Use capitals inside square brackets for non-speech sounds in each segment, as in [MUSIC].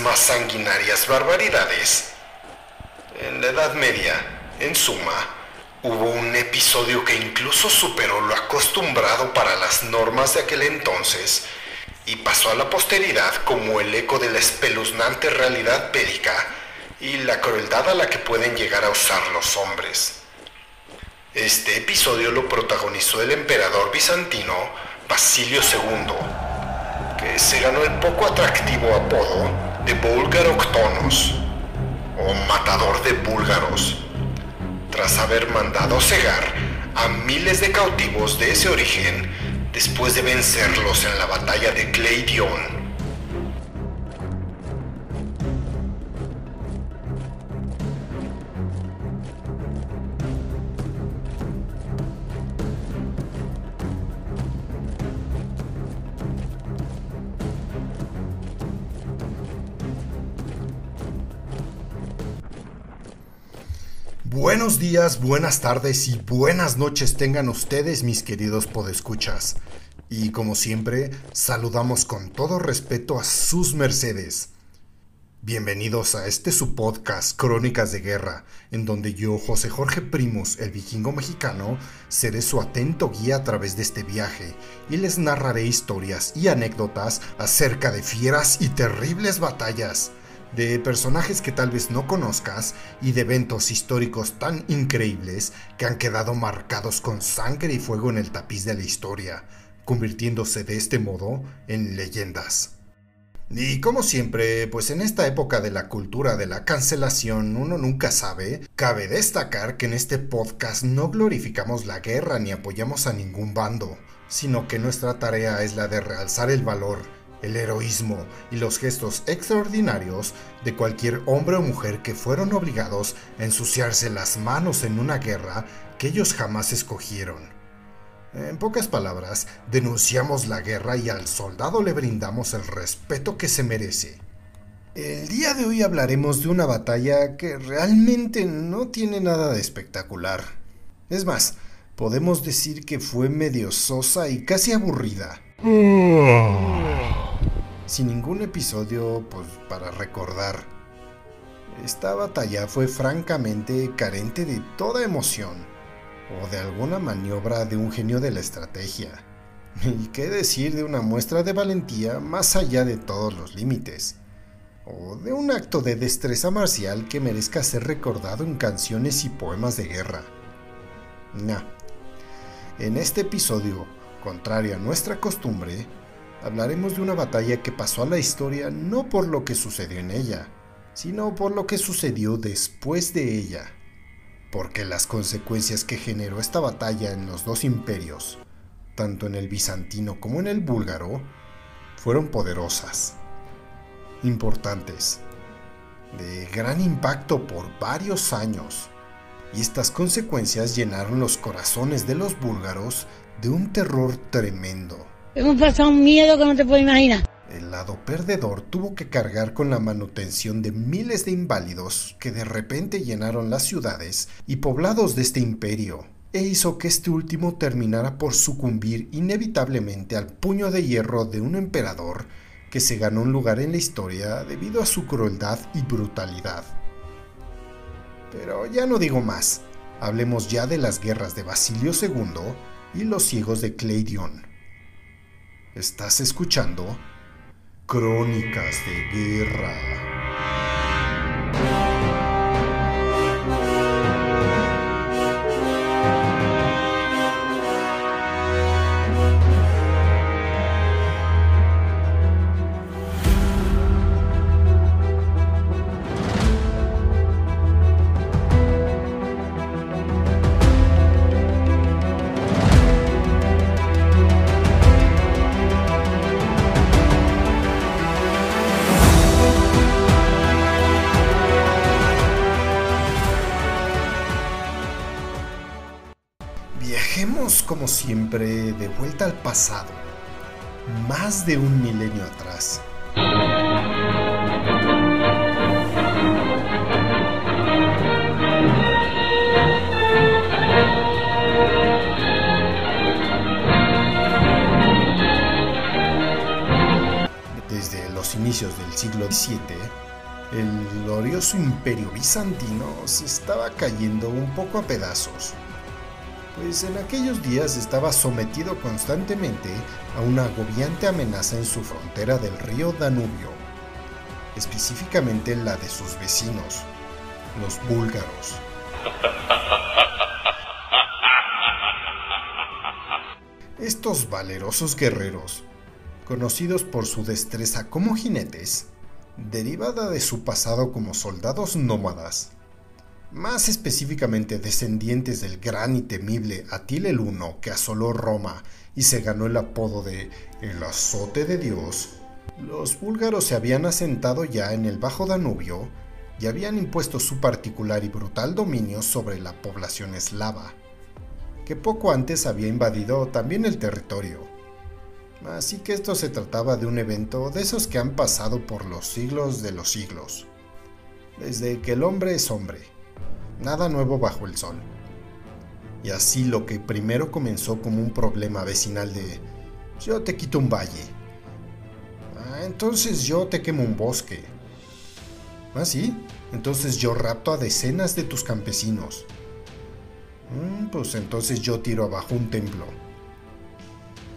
más sanguinarias barbaridades, en la Edad Media, en suma, hubo un episodio que incluso superó lo acostumbrado para las normas de aquel entonces y pasó a la posteridad como el eco de la espeluznante realidad bélica y la crueldad a la que pueden llegar a usar los hombres. Este episodio lo protagonizó el emperador bizantino Basilio II, que se ganó el poco atractivo apodo de Bulgaroctonos, o matador de búlgaros, tras haber mandado cegar a miles de cautivos de ese origen después de vencerlos en la batalla de Cleidion. Buenos días, buenas tardes y buenas noches tengan ustedes, mis queridos podescuchas. Y como siempre, saludamos con todo respeto a sus mercedes. Bienvenidos a este su podcast Crónicas de Guerra, en donde yo, José Jorge Primos, el vikingo mexicano, seré su atento guía a través de este viaje y les narraré historias y anécdotas acerca de fieras y terribles batallas de personajes que tal vez no conozcas y de eventos históricos tan increíbles que han quedado marcados con sangre y fuego en el tapiz de la historia, convirtiéndose de este modo en leyendas. Y como siempre, pues en esta época de la cultura de la cancelación uno nunca sabe, cabe destacar que en este podcast no glorificamos la guerra ni apoyamos a ningún bando, sino que nuestra tarea es la de realzar el valor el heroísmo y los gestos extraordinarios de cualquier hombre o mujer que fueron obligados a ensuciarse las manos en una guerra que ellos jamás escogieron. En pocas palabras, denunciamos la guerra y al soldado le brindamos el respeto que se merece. El día de hoy hablaremos de una batalla que realmente no tiene nada de espectacular. Es más, podemos decir que fue medio sosa y casi aburrida. Sin ningún episodio pues, para recordar. Esta batalla fue francamente carente de toda emoción o de alguna maniobra de un genio de la estrategia. [LAUGHS] Y qué decir de una muestra de valentía más allá de todos los límites. O de un acto de destreza marcial que merezca ser recordado en canciones y poemas de guerra. No. En este episodio contrario a nuestra costumbre, hablaremos de una batalla que pasó a la historia no por lo que sucedió en ella, sino por lo que sucedió después de ella, porque las consecuencias que generó esta batalla en los dos imperios, tanto en el bizantino como en el búlgaro, fueron poderosas, importantes, de gran impacto por varios años, y estas consecuencias llenaron los corazones de los búlgaros de un terror tremendo. Hemos pasado un miedo que no te puedo imaginar. El lado perdedor tuvo que cargar con la manutención de miles de inválidos que de repente llenaron las ciudades y poblados de este imperio, e hizo que este último terminara por sucumbir inevitablemente al puño de hierro de un emperador que se ganó un lugar en la historia debido a su crueldad y brutalidad. Pero ya no digo más, hablemos ya de las guerras de Basilio II y los ciegos de Cleidion. Estás escuchando Crónicas de Guerra. Siempre de vuelta al pasado, más de un milenio atrás. Desde los inicios del siglo XVII, el glorioso imperio bizantino se estaba cayendo un poco a pedazos, pues en aquellos días estaba sometido constantemente a una agobiante amenaza en su frontera del río Danubio, específicamente la de sus vecinos, los búlgaros. [LAUGHS] Estos valerosos guerreros, conocidos por su destreza como jinetes, derivada de su pasado como soldados nómadas, más específicamente descendientes del gran y temible Atila el Uno que asoló Roma y se ganó el apodo de el azote de Dios, los búlgaros se habían asentado ya en el Bajo Danubio y habían impuesto su particular y brutal dominio sobre la población eslava, que poco antes había invadido también el territorio. Así que esto se trataba de un evento de esos que han pasado por los siglos de los siglos, desde que el hombre es hombre nada nuevo bajo el sol. Y así lo que primero comenzó como un problema vecinal de yo te quito un valle, ah, entonces yo te quemo un bosque. ¿Ah, sí? Entonces yo rapto a decenas de tus campesinos. Mm, pues entonces yo tiro abajo un templo.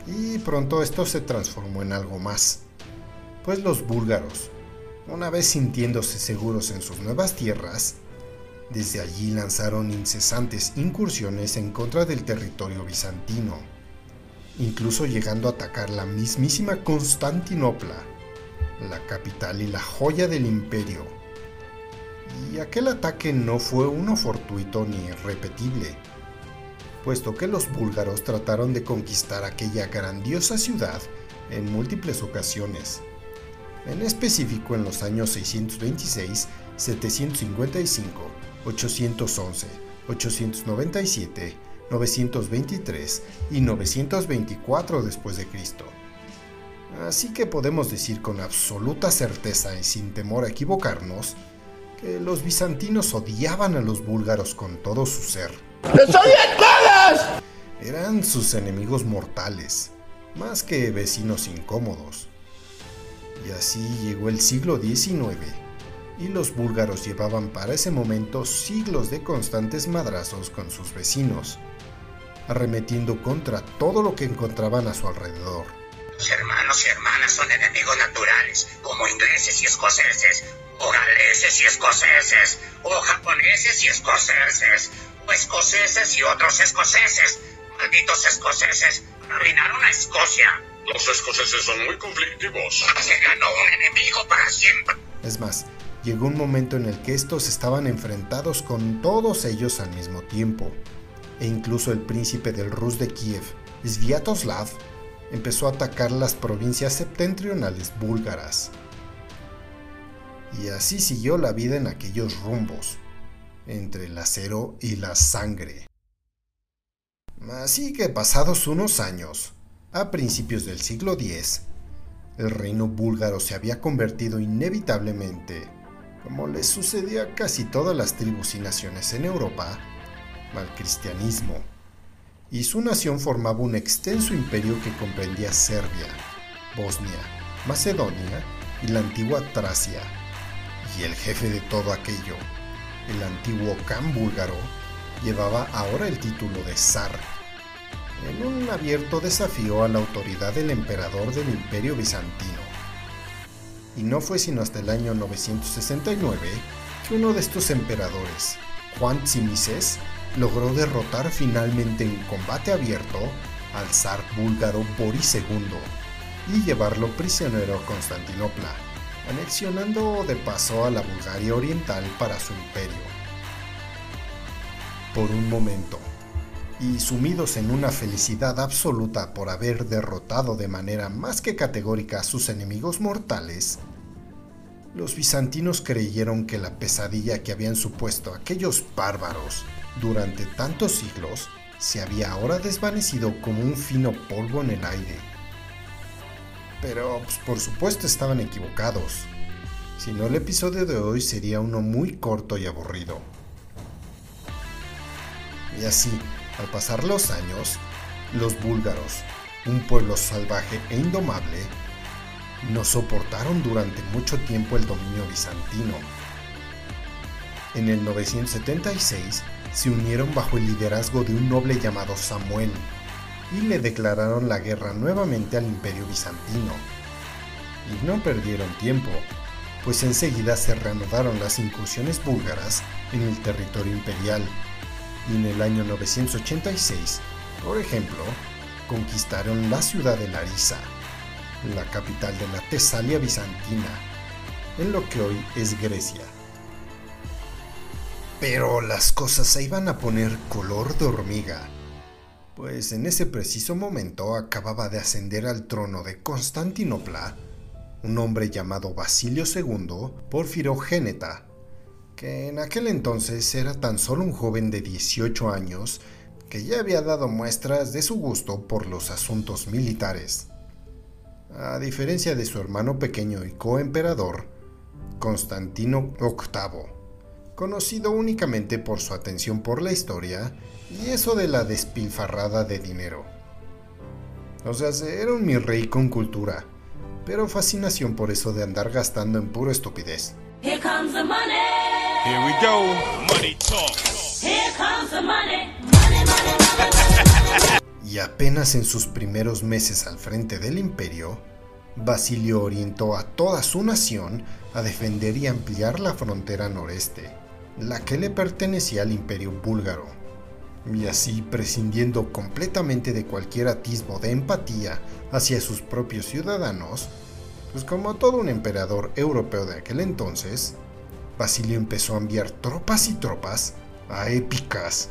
Y pronto esto se transformó en algo más. Pues los búlgaros, una vez sintiéndose seguros en sus nuevas tierras, desde allí lanzaron incesantes incursiones en contra del territorio bizantino, incluso llegando a atacar la mismísima Constantinopla, la capital y la joya del imperio. Y aquel ataque no fue uno fortuito ni irrepetible, puesto que los búlgaros trataron de conquistar aquella grandiosa ciudad en múltiples ocasiones, en específico en los años 626, 755 811, 897, 923 y 924 después de Cristo. Así que podemos decir con absoluta certeza y sin temor a equivocarnos que los bizantinos odiaban a los búlgaros con todo su ser. Eran sus enemigos mortales, más que vecinos incómodos. Y así llegó el siglo XIX y los búlgaros llevaban para ese momento siglos de constantes madrazos con sus vecinos, arremetiendo contra todo lo que encontraban a su alrededor. Los hermanos y hermanas son enemigos naturales, como ingleses y escoceses, o galeses y escoceses, o japoneses y escoceses, o escoceses y otros escoceses. Malditos escoceses, arruinaron a Escocia. Los escoceses son muy conflictivos. Se ganó un enemigo para siempre. Es más, llegó un momento en el que estos estaban enfrentados con todos ellos al mismo tiempo, e incluso el príncipe del Rus de Kiev, Sviatoslav, empezó a atacar las provincias septentrionales búlgaras. Y así siguió la vida en aquellos rumbos, entre el acero y la sangre. Así que pasados unos años, a principios del siglo X, el reino búlgaro se había convertido inevitablemente como les sucedía a casi todas las tribus y naciones en Europa, al cristianismo, y su nación formaba un extenso imperio que comprendía Serbia, Bosnia, Macedonia y la antigua Tracia, y el jefe de todo aquello, el antiguo Khan búlgaro, llevaba ahora el título de zar, en un abierto desafío a la autoridad del emperador del imperio bizantino y no fue sino hasta el año 969 que uno de estos emperadores, Juan Tzimises, logró derrotar finalmente en combate abierto al zar búlgaro Boris II y llevarlo prisionero a Constantinopla, anexionando de paso a la Bulgaria Oriental para su imperio. Por un momento, y sumidos en una felicidad absoluta por haber derrotado de manera más que categórica a sus enemigos mortales, los bizantinos creyeron que la pesadilla que habían supuesto aquellos bárbaros durante tantos siglos se había ahora desvanecido como un fino polvo en el aire. Pero pues, por supuesto estaban equivocados. Si no, el episodio de hoy sería uno muy corto y aburrido. Y así, al pasar los años, los búlgaros, un pueblo salvaje e indomable, no soportaron durante mucho tiempo el dominio bizantino. En el 976 se unieron bajo el liderazgo de un noble llamado Samuel y le declararon la guerra nuevamente al imperio bizantino. Y no perdieron tiempo, pues enseguida se reanudaron las incursiones búlgaras en el territorio imperial y en el año 986, por ejemplo, conquistaron la ciudad de Larisa, la capital de la Tesalia bizantina, en lo que hoy es Grecia. Pero las cosas se iban a poner color de hormiga, pues en ese preciso momento acababa de ascender al trono de Constantinopla un hombre llamado Basilio II Porfirogéneta, que en aquel entonces era tan solo un joven de 18 años que ya había dado muestras de su gusto por los asuntos militares. A diferencia de su hermano pequeño y coemperador, Constantino VIII, conocido únicamente por su atención por la historia y eso de la despilfarrada de dinero. O sea, era un mi rey con cultura, pero fascinación por eso de andar gastando en pura estupidez. Here comes the money. Here we go. Money talk. Here comes the money. Y apenas en sus primeros meses al frente del imperio, Basilio orientó a toda su nación a defender y ampliar la frontera noreste, la que le pertenecía al imperio búlgaro. Y así, prescindiendo completamente de cualquier atisbo de empatía hacia sus propios ciudadanos, pues como todo un emperador europeo de aquel entonces, Basilio empezó a enviar tropas y tropas a épicas,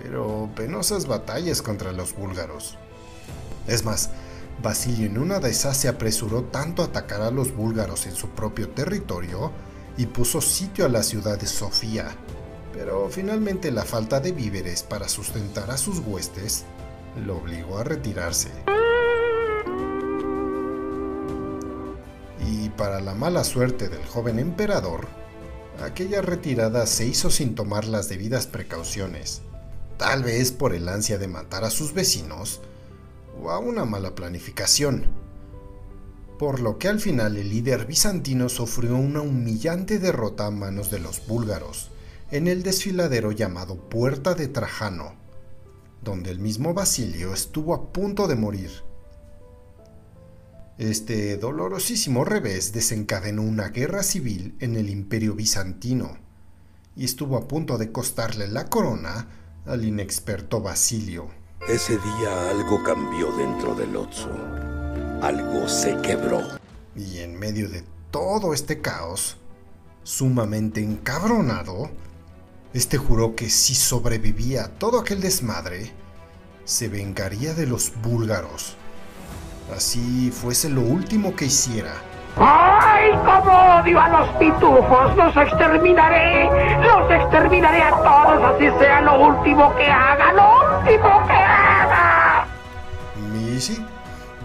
pero penosas batallas contra los búlgaros. Es más, Basilio en una de esas se apresuró tanto a atacar a los búlgaros en su propio territorio y puso sitio a la ciudad de Sofía, pero finalmente la falta de víveres para sustentar a sus huestes lo obligó a retirarse. Y para la mala suerte del joven emperador, aquella retirada se hizo sin tomar las debidas precauciones, tal vez por el ansia de matar a sus vecinos o a una mala planificación, por lo que al final el líder bizantino sufrió una humillante derrota a manos de los búlgaros en el desfiladero llamado Puerta de Trajano, donde el mismo Basilio estuvo a punto de morir. Este dolorosísimo revés desencadenó una guerra civil en el imperio bizantino y estuvo a punto de costarle la corona al inexperto Basilio. Ese día algo cambió dentro del Otso. Algo se quebró. Y en medio de todo este caos, sumamente encabronado, este juró que si sobrevivía a todo aquel desmadre, se vengaría de los búlgaros. Así fuese lo último que hiciera. ¡Ay, cómo odio a los pitufos! ¡Los exterminaré! ¡Los exterminaré a todos! Así sea lo último que haga, lo último que haga. Sí,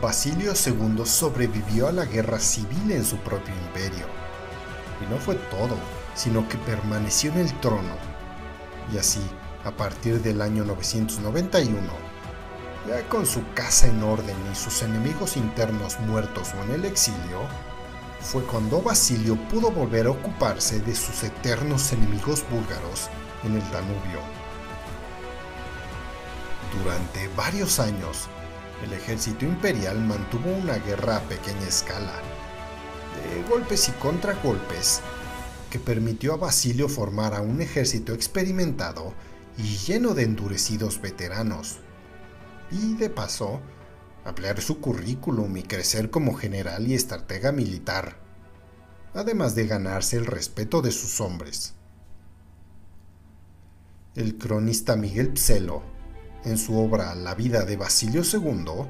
Basilio II sobrevivió a la guerra civil en su propio imperio. Y no fue todo, sino que permaneció en el trono. Y así, a partir del año 991, ya con su casa en orden y sus enemigos internos muertos o en el exilio, fue cuando Basilio pudo volver a ocuparse de sus eternos enemigos búlgaros en el Danubio. Durante varios años, el ejército imperial mantuvo una guerra a pequeña escala, de golpes y contragolpes, que permitió a Basilio formar a un ejército experimentado y lleno de endurecidos veteranos, y de paso, ampliar su currículum y crecer como general y estratega militar, además de ganarse el respeto de sus hombres. El cronista Miguel Pselo, en su obra La vida de Basilio II,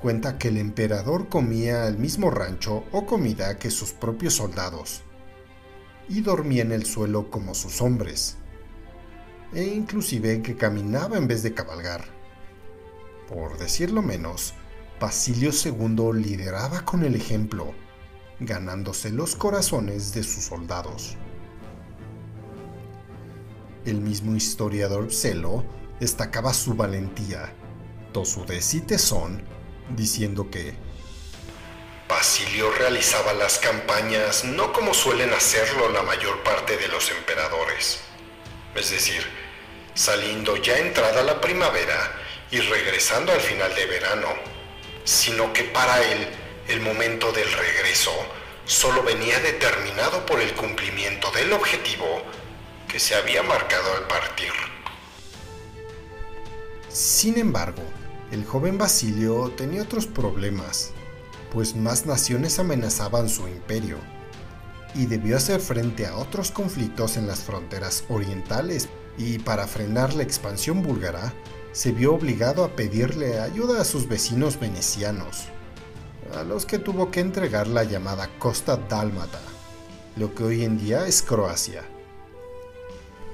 cuenta que el emperador comía el mismo rancho o comida que sus propios soldados, y dormía en el suelo como sus hombres, e inclusive que caminaba en vez de cabalgar. Por decirlo menos, Basilio II lideraba con el ejemplo, ganándose los corazones de sus soldados. El mismo historiador Celo destacaba su valentía, tosudez y tesón, diciendo que Basilio realizaba las campañas no como suelen hacerlo la mayor parte de los emperadores, es decir, saliendo ya entrada la primavera y regresando al final de verano, sino que para él el momento del regreso solo venía determinado por el cumplimiento del objetivo que se había marcado al partir. Sin embargo, el joven Basilio tenía otros problemas, pues más naciones amenazaban su imperio, y debió hacer frente a otros conflictos en las fronteras orientales, y para frenar la expansión búlgara, se vio obligado a pedirle ayuda a sus vecinos venecianos, a los que tuvo que entregar la llamada Costa Dálmata, lo que hoy en día es Croacia.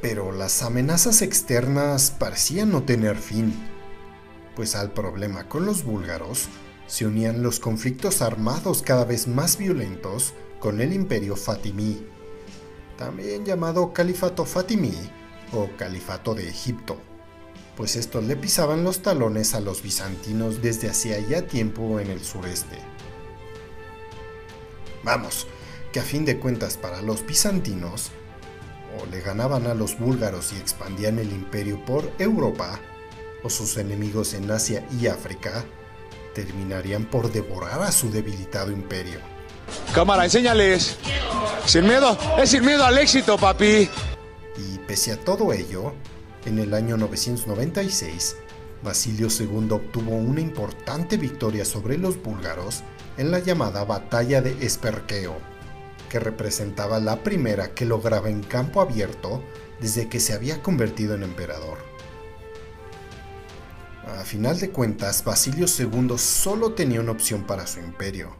Pero las amenazas externas parecían no tener fin, pues al problema con los búlgaros se unían los conflictos armados cada vez más violentos con el imperio fatimí, también llamado Califato Fatimí o Califato de Egipto, pues estos le pisaban los talones a los bizantinos desde hacía ya tiempo en el sureste. Vamos, que a fin de cuentas para los bizantinos, o le ganaban a los búlgaros y expandían el imperio por Europa, o sus enemigos en Asia y África, terminarían por devorar a su debilitado imperio. Cámara, enséñales. Sin miedo, es sin miedo al éxito, papi. Y pese a todo ello, en el año 996, Basilio II obtuvo una importante victoria sobre los búlgaros en la llamada Batalla de Esperqueo, que representaba la primera que lograba en campo abierto desde que se había convertido en emperador. A final de cuentas, Basilio II solo tenía una opción para su imperio.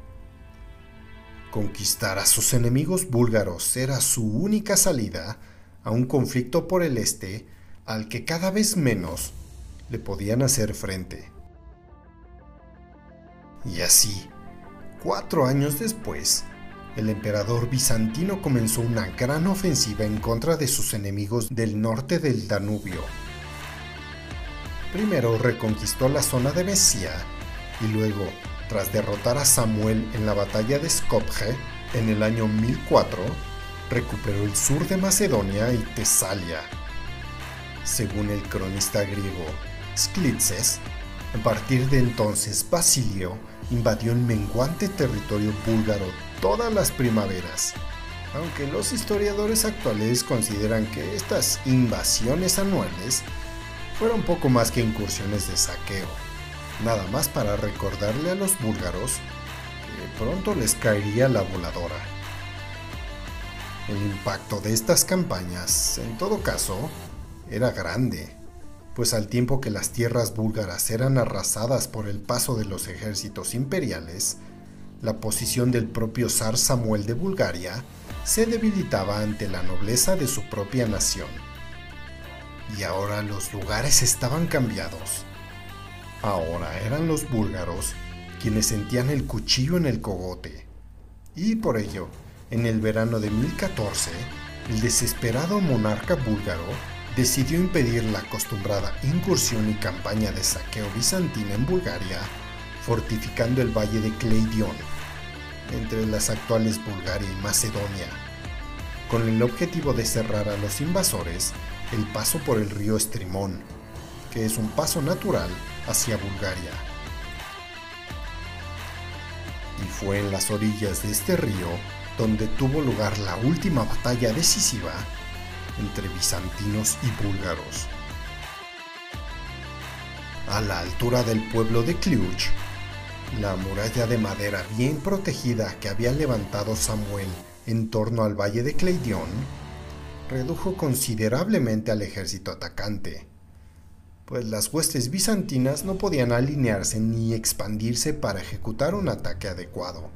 Conquistar a sus enemigos búlgaros era su única salida a un conflicto por el este al que cada vez menos le podían hacer frente. Y así, cuatro años después, el emperador bizantino comenzó una gran ofensiva en contra de sus enemigos del norte del Danubio. Primero reconquistó la zona de Mesía y luego, tras derrotar a Samuel en la batalla de Skopje en el año 1004, recuperó el sur de Macedonia y Tesalia. Según el cronista griego Sklitses, a partir de entonces Basilio invadió el menguante territorio búlgaro todas las primaveras, aunque los historiadores actuales consideran que estas invasiones anuales fueron poco más que incursiones de saqueo, nada más para recordarle a los búlgaros que pronto les caería la voladora. El impacto de estas campañas, en todo caso, era grande, pues al tiempo que las tierras búlgaras eran arrasadas por el paso de los ejércitos imperiales, la posición del propio zar Samuel de Bulgaria se debilitaba ante la nobleza de su propia nación. Y ahora los lugares estaban cambiados. Ahora eran los búlgaros quienes sentían el cuchillo en el cogote. Y por ello, en el verano de 1014, el desesperado monarca búlgaro decidió impedir la acostumbrada incursión y campaña de saqueo bizantina en Bulgaria, fortificando el valle de Kleidion, entre las actuales Bulgaria y Macedonia, con el objetivo de cerrar a los invasores el paso por el río Estrimón, que es un paso natural hacia Bulgaria. Y fue en las orillas de este río donde tuvo lugar la última batalla decisiva entre bizantinos y búlgaros. A la altura del pueblo de Cluj, la muralla de madera bien protegida que había levantado Samuel en torno al valle de Kleidion redujo considerablemente al ejército atacante, pues las huestes bizantinas no podían alinearse ni expandirse para ejecutar un ataque adecuado.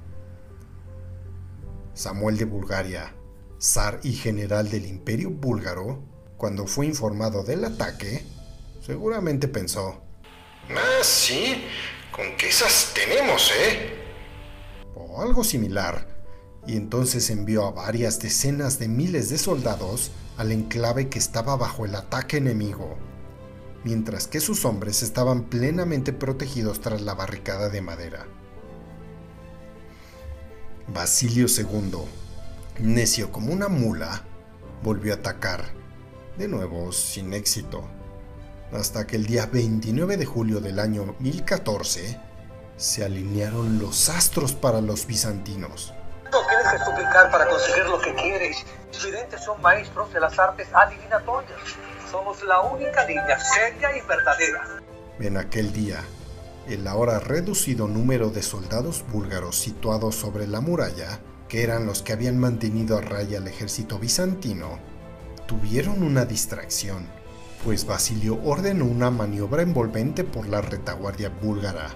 Samuel de Bulgaria, zar y general del imperio búlgaro, cuando fue informado del ataque, seguramente pensó, Ah, sí, Con que esas tenemos, ¿eh? O algo similar. Y entonces envió a varias decenas de miles de soldados al enclave que estaba bajo el ataque enemigo, mientras que sus hombres estaban plenamente protegidos tras la barricada de madera. Basilio II, necio como una mula, volvió a atacar, de nuevo sin éxito, hasta que el día 29 de julio del año 1014 se alinearon los astros para los bizantinos. No tienes que suplicar para conseguir lo que quieres. Los videntes son maestros de las artes adivinatorias. Somos la única línea seria y verdadera. En aquel día, el ahora reducido número de soldados búlgaros situados sobre la muralla, que eran los que habían mantenido a raya al ejército bizantino, tuvieron una distracción, pues Basilio ordenó una maniobra envolvente por la retaguardia búlgara,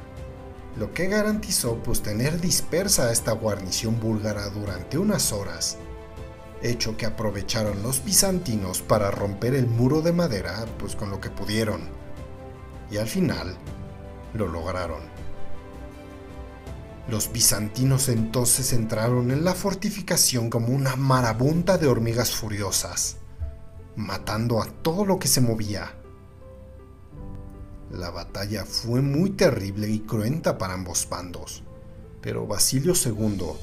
lo que garantizó pues tener dispersa a esta guarnición búlgara durante unas horas, hecho que aprovecharon los bizantinos para romper el muro de madera pues con lo que pudieron, y al final lo lograron. Los bizantinos entonces entraron en la fortificación como una marabunta de hormigas furiosas, matando a todo lo que se movía. La batalla fue muy terrible y cruenta para ambos bandos, pero Basilio II,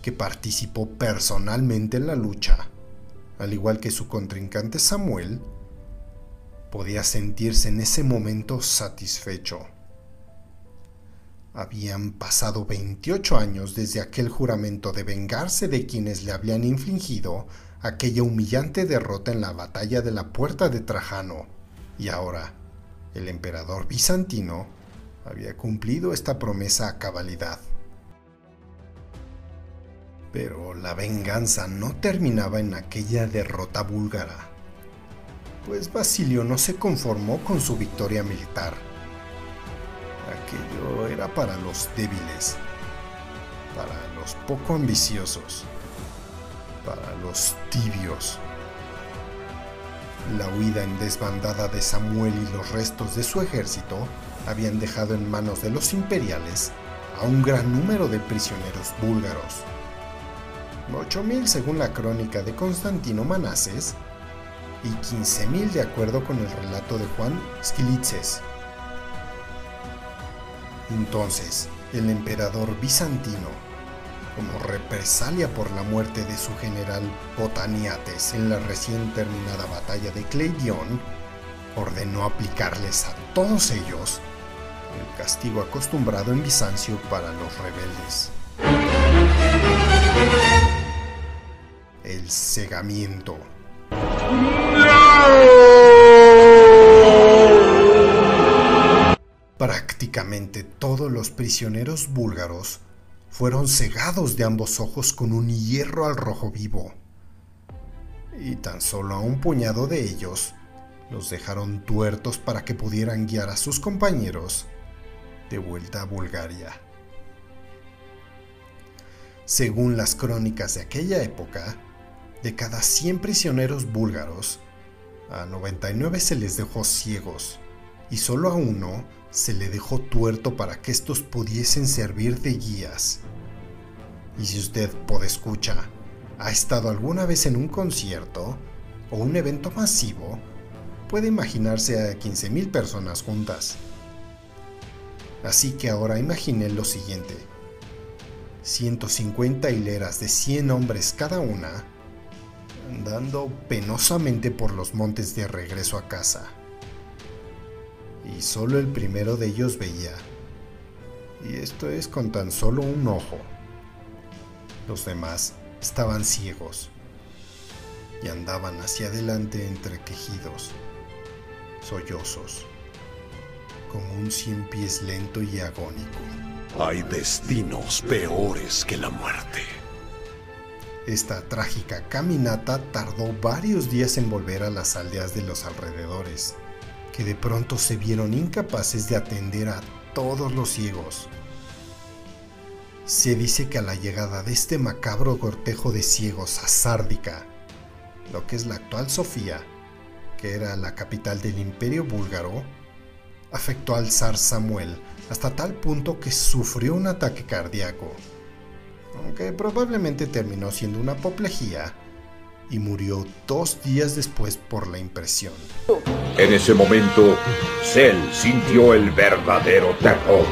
que participó personalmente en la lucha, al igual que su contrincante Samuel, podía sentirse en ese momento satisfecho. Habían pasado 28 años desde aquel juramento de vengarse de quienes le habían infligido aquella humillante derrota en la batalla de la Puerta de Trajano, y ahora el emperador bizantino había cumplido esta promesa a cabalidad. Pero la venganza no terminaba en aquella derrota búlgara, pues Basilio no se conformó con su victoria militar. Aquello era para los débiles, para los poco ambiciosos, para los tibios. La huida en desbandada de Samuel y los restos de su ejército habían dejado en manos de los imperiales a un gran número de prisioneros búlgaros. 8.000 según la crónica de Constantino Manases y 15.000 de acuerdo con el relato de Juan Skilitzes. Entonces, el emperador bizantino, como represalia por la muerte de su general Botaniates en la recién terminada batalla de Cleidion, ordenó aplicarles a todos ellos el castigo acostumbrado en Bizancio para los rebeldes. El cegamiento. Prácticamente todos los prisioneros búlgaros fueron cegados de ambos ojos con un hierro al rojo vivo. Y tan solo a un puñado de ellos los dejaron tuertos para que pudieran guiar a sus compañeros de vuelta a Bulgaria. Según las crónicas de aquella época, de cada 100 prisioneros búlgaros, a 99 se les dejó ciegos y solo a uno se le dejó tuerto para que estos pudiesen servir de guías. Y si usted, escucha, ha estado alguna vez en un concierto o un evento masivo, puede imaginarse a 15.000 personas juntas. Así que ahora imagine lo siguiente. 150 hileras de 100 hombres cada una, andando penosamente por los montes de regreso a casa y solo el primero de ellos veía. Y esto es con tan solo un ojo. Los demás estaban ciegos y andaban hacia adelante entre quejidos, sollozos, como un cien pies lento y agónico. Hay destinos peores que la muerte. Esta trágica caminata tardó varios días en volver a las aldeas de los alrededores que de pronto se vieron incapaces de atender a todos los ciegos. Se dice que a la llegada de este macabro cortejo de ciegos a Sárdica, lo que es la actual Sofía, que era la capital del imperio búlgaro, afectó al zar Samuel hasta tal punto que sufrió un ataque cardíaco, aunque probablemente terminó siendo una apoplejía y murió dos días después por la impresión. En ese momento, Cell sintió el verdadero terror.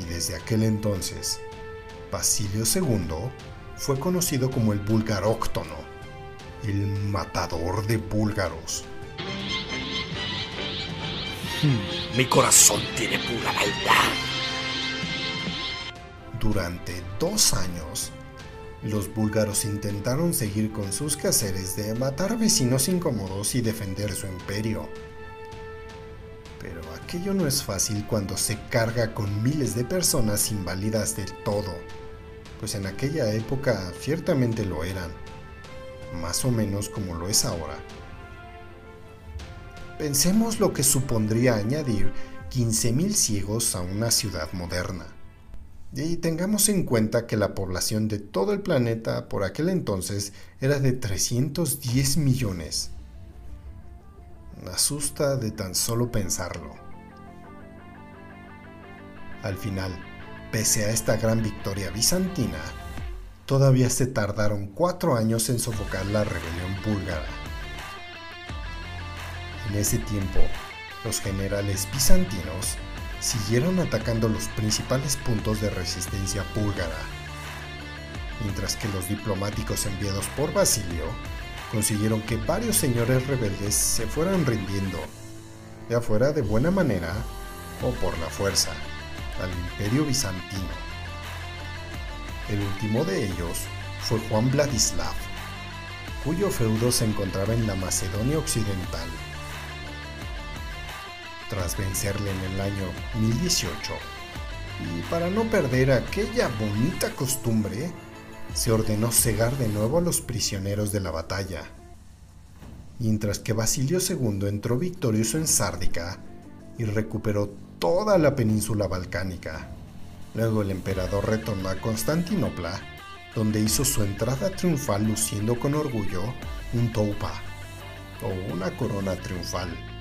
Y desde aquel entonces, Basilio II fue conocido como el Bulgaróctono, el matador de búlgaros. Mi corazón tiene pura maldad. Durante dos años, los búlgaros intentaron seguir con sus quehaceres de matar vecinos incómodos y defender su imperio. Pero aquello no es fácil cuando se carga con miles de personas inválidas del todo, pues en aquella época ciertamente lo eran, más o menos como lo es ahora. Pensemos lo que supondría añadir 15.000 ciegos a una ciudad moderna. Y tengamos en cuenta que la población de todo el planeta por aquel entonces era de 310 millones. Asusta de tan solo pensarlo. Al final, pese a esta gran victoria bizantina, todavía se tardaron cuatro años en sofocar la rebelión búlgara. En ese tiempo, los generales bizantinos siguieron atacando los principales puntos de resistencia búlgara, mientras que los diplomáticos enviados por Basilio consiguieron que varios señores rebeldes se fueran rindiendo, ya fuera de buena manera o por la fuerza, al imperio bizantino. El último de ellos fue Juan Vladislav, cuyo feudo se encontraba en la Macedonia Occidental tras vencerle en el año 1018. Y para no perder aquella bonita costumbre, se ordenó cegar de nuevo a los prisioneros de la batalla. Mientras que Basilio II entró victorioso en Sárdica y recuperó toda la península balcánica. Luego el emperador retornó a Constantinopla, donde hizo su entrada triunfal luciendo con orgullo un toupa, o una corona triunfal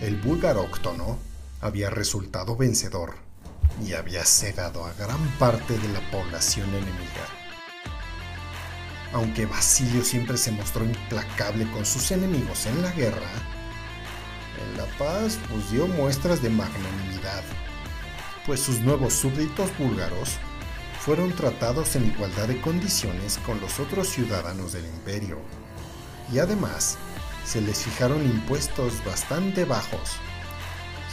el búlgaro-octono había resultado vencedor y había cegado a gran parte de la población enemiga. Aunque Basilio siempre se mostró implacable con sus enemigos en la guerra, en la paz pues dio muestras de magnanimidad, pues sus nuevos súbditos búlgaros fueron tratados en igualdad de condiciones con los otros ciudadanos del imperio, y además se les fijaron impuestos bastante bajos.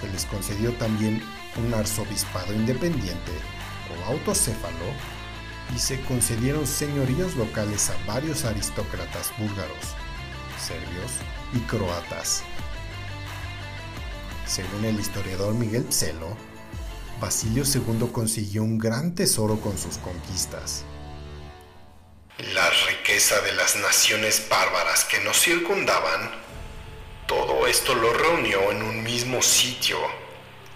Se les concedió también un arzobispado independiente o autocéfalo y se concedieron señoríos locales a varios aristócratas búlgaros, serbios y croatas. Según el historiador Miguel Pselo, Basilio II consiguió un gran tesoro con sus conquistas. La riqueza de las naciones bárbaras que nos circundaban, todo esto lo reunió en un mismo sitio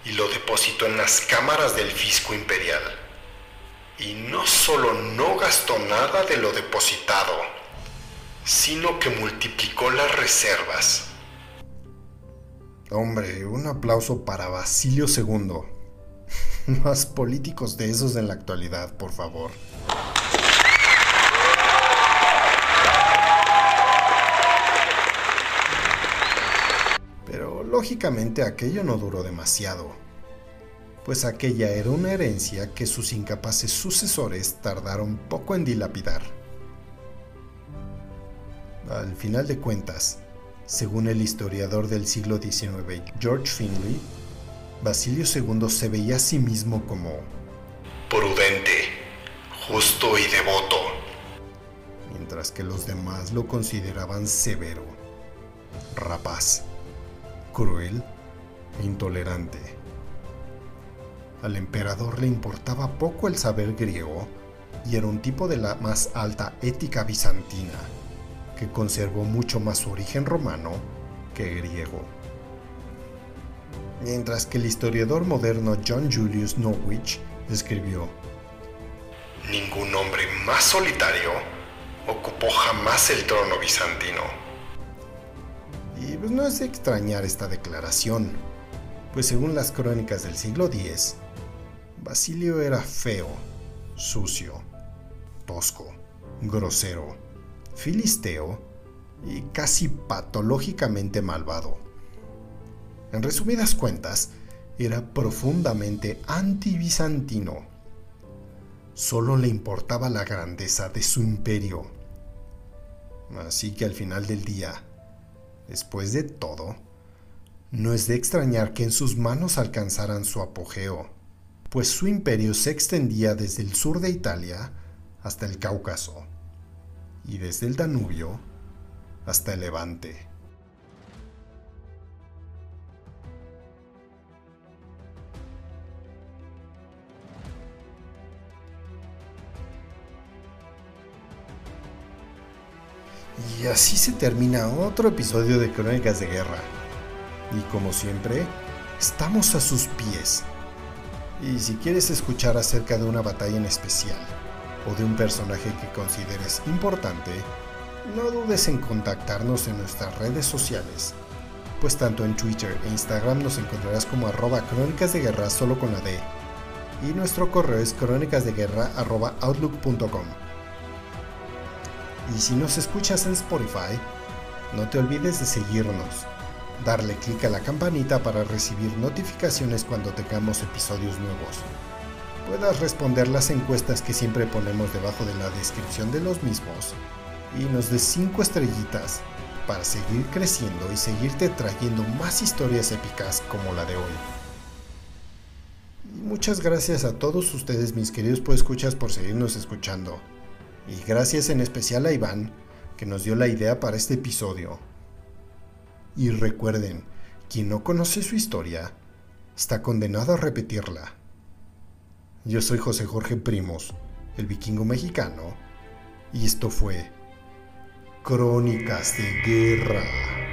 y lo depositó en las cámaras del fisco imperial. Y no solo no gastó nada de lo depositado, sino que multiplicó las reservas. Hombre, un aplauso para Basilio II. [LAUGHS] Más políticos de esos en la actualidad, por favor. Lógicamente aquello no duró demasiado, pues aquella era una herencia que sus incapaces sucesores tardaron poco en dilapidar. Al final de cuentas, según el historiador del siglo XIX George Finley, Basilio II se veía a sí mismo como prudente, justo y devoto, mientras que los demás lo consideraban severo, rapaz, cruel e intolerante. Al emperador le importaba poco el saber griego y era un tipo de la más alta ética bizantina, que conservó mucho más su origen romano que griego. Mientras que el historiador moderno John Julius Norwich escribió, Ningún hombre más solitario ocupó jamás el trono bizantino. Pues no es de extrañar esta declaración, pues según las crónicas del siglo X, Basilio era feo, sucio, tosco, grosero, filisteo y casi patológicamente malvado. En resumidas cuentas, era profundamente anti-bizantino. Solo le importaba la grandeza de su imperio. Así que al final del día, después de todo, no es de extrañar que en sus manos alcanzaran su apogeo, pues su imperio se extendía desde el sur de Italia hasta el Cáucaso y desde el Danubio hasta el Levante. Y así se termina otro episodio de Crónicas de Guerra. Y como siempre, estamos a sus pies. Y si quieres escuchar acerca de una batalla en especial o de un personaje que consideres importante, no dudes en contactarnos en nuestras redes sociales, pues tanto en Twitter e Instagram nos encontrarás como arroba crónicas de guerra solo con la D, y nuestro correo es crónicasdeguerra.outlook.com. Y si nos escuchas en Spotify, no te olvides de seguirnos, darle clic a la campanita para recibir notificaciones cuando tengamos episodios nuevos. Puedas responder las encuestas que siempre ponemos debajo de la descripción de los mismos y nos des 5 estrellitas para seguir creciendo y seguirte trayendo más historias épicas como la de hoy. Muchas gracias a todos ustedes mis queridos escuchas por seguirnos escuchando. Y gracias en especial a Iván, que nos dio la idea para este episodio. Y recuerden, quien no conoce su historia, está condenado a repetirla. Yo soy José Jorge Primos, el vikingo mexicano, y esto fue Crónicas de Guerra.